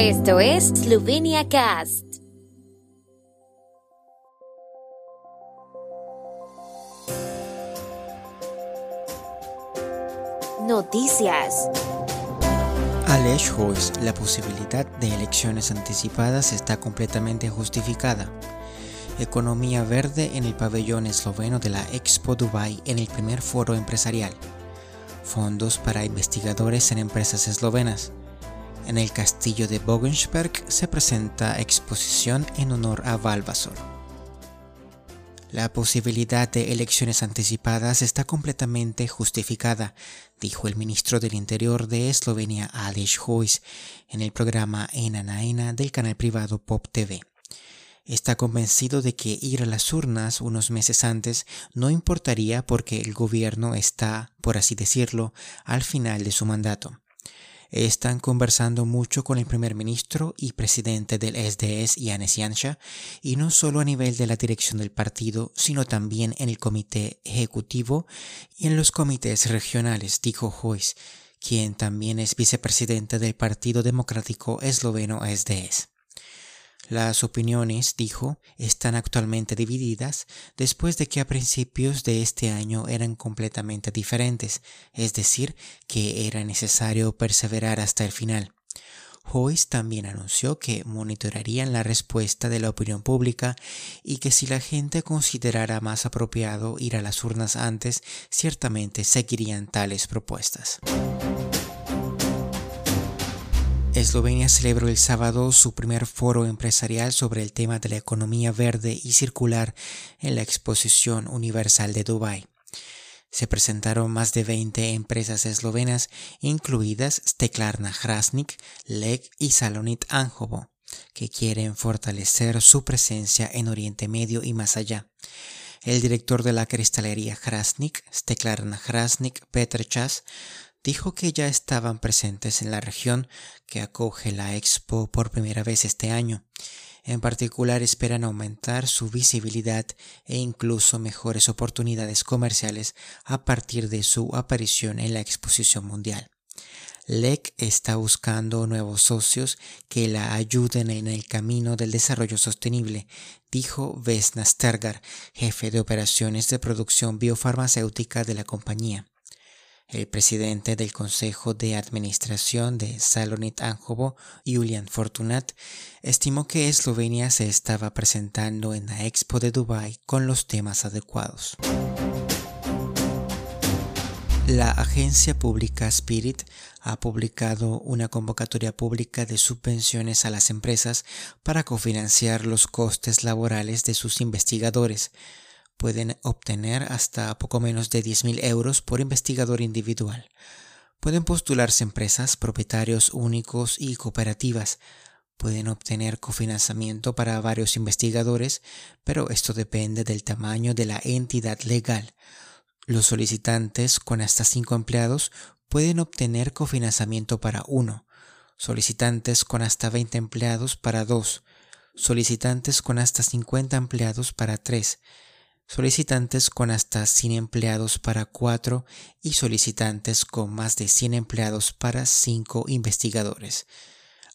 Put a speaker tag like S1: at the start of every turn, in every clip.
S1: Esto es Slovenia Cast. Noticias.
S2: Aleš Hojs, la posibilidad de elecciones anticipadas está completamente justificada. Economía verde en el pabellón esloveno de la Expo Dubai en el primer foro empresarial. Fondos para investigadores en empresas eslovenas. En el castillo de Bogensberg se presenta exposición en honor a Valvasor. La posibilidad de elecciones anticipadas está completamente justificada, dijo el ministro del Interior de Eslovenia Aleš Hojs en el programa Ena na del canal privado Pop TV. Está convencido de que ir a las urnas unos meses antes no importaría porque el gobierno está, por así decirlo, al final de su mandato están conversando mucho con el primer ministro y presidente del SDS, Yanis Yansha, y no solo a nivel de la dirección del partido, sino también en el comité ejecutivo y en los comités regionales, dijo Joyce, quien también es vicepresidente del Partido Democrático Esloveno SDS. Las opiniones, dijo, están actualmente divididas después de que a principios de este año eran completamente diferentes, es decir, que era necesario perseverar hasta el final. Joyce también anunció que monitorarían la respuesta de la opinión pública y que si la gente considerara más apropiado ir a las urnas antes, ciertamente seguirían tales propuestas. Eslovenia celebró el sábado su primer foro empresarial sobre el tema de la economía verde y circular en la Exposición Universal de Dubái. Se presentaron más de 20 empresas eslovenas, incluidas Steklarna Hrasnik, Leg y Salonit Anjovo, que quieren fortalecer su presencia en Oriente Medio y más allá. El director de la cristalería Hrasnik, Steklarna Hrasnik, Petr Chas, dijo que ya estaban presentes en la región que acoge la expo por primera vez este año. En particular esperan aumentar su visibilidad e incluso mejores oportunidades comerciales a partir de su aparición en la exposición mundial. LEC está buscando nuevos socios que la ayuden en el camino del desarrollo sostenible, dijo Vesna Stergar, jefe de operaciones de producción biofarmacéutica de la compañía. El presidente del Consejo de Administración de Salonit Anjovo, Julian Fortunat, estimó que Eslovenia se estaba presentando en la Expo de Dubai con los temas adecuados. La agencia pública Spirit ha publicado una convocatoria pública de subvenciones a las empresas para cofinanciar los costes laborales de sus investigadores pueden obtener hasta poco menos de 10.000 euros por investigador individual. Pueden postularse empresas, propietarios únicos y cooperativas. Pueden obtener cofinanciamiento para varios investigadores, pero esto depende del tamaño de la entidad legal. Los solicitantes con hasta 5 empleados pueden obtener cofinanciamiento para uno, solicitantes con hasta 20 empleados para dos, solicitantes con hasta 50 empleados para tres, solicitantes con hasta 100 empleados para 4 y solicitantes con más de 100 empleados para 5 investigadores.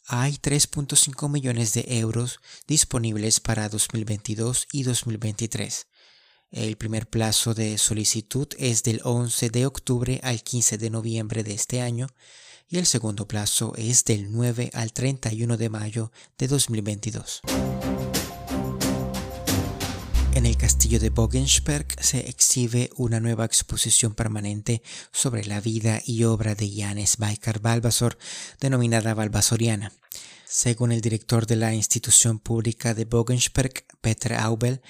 S2: Hay 3.5 millones de euros disponibles para 2022 y 2023. El primer plazo de solicitud es del 11 de octubre al 15 de noviembre de este año y el segundo plazo es del 9 al 31 de mayo de 2022. En el castillo de Bogensberg se exhibe una nueva exposición permanente sobre la vida y obra de Janes Baikar Balbasor, denominada Balbasoriana. Según el director de la institución pública de Bogensberg, Peter Aubel,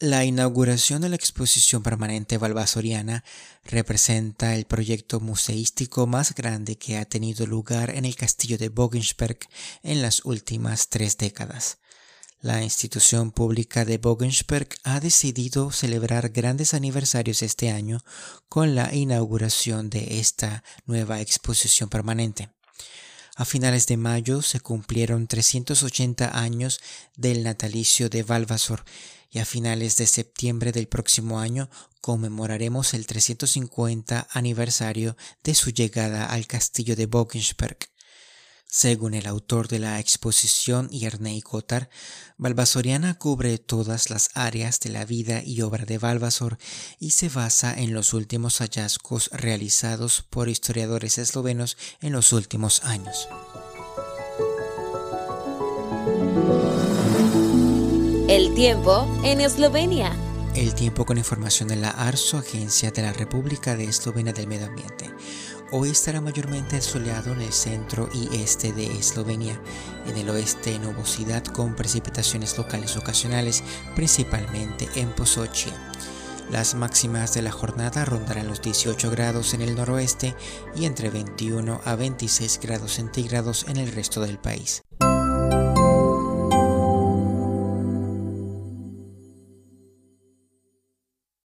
S2: la inauguración de la exposición permanente balbasoriana representa el proyecto museístico más grande que ha tenido lugar en el castillo de Bogensberg en las últimas tres décadas. La institución pública de Bogensberg ha decidido celebrar grandes aniversarios este año con la inauguración de esta nueva exposición permanente. A finales de mayo se cumplieron 380 años del natalicio de Valvasor y a finales de septiembre del próximo año conmemoraremos el 350 aniversario de su llegada al castillo de Bogensberg. Según el autor de la exposición Yerney Cotar, Balbasoriana cubre todas las áreas de la vida y obra de Balbasor y se basa en los últimos hallazgos realizados por historiadores eslovenos en los últimos años.
S1: El tiempo en Eslovenia.
S2: El tiempo con información de la ARSO, Agencia de la República de Eslovenia del Medio Ambiente. Hoy estará mayormente soleado en el centro y este de Eslovenia, en el oeste nubosidad con precipitaciones locales ocasionales, principalmente en Posochia. Las máximas de la jornada rondarán los 18 grados en el noroeste y entre 21 a 26 grados centígrados en el resto del país.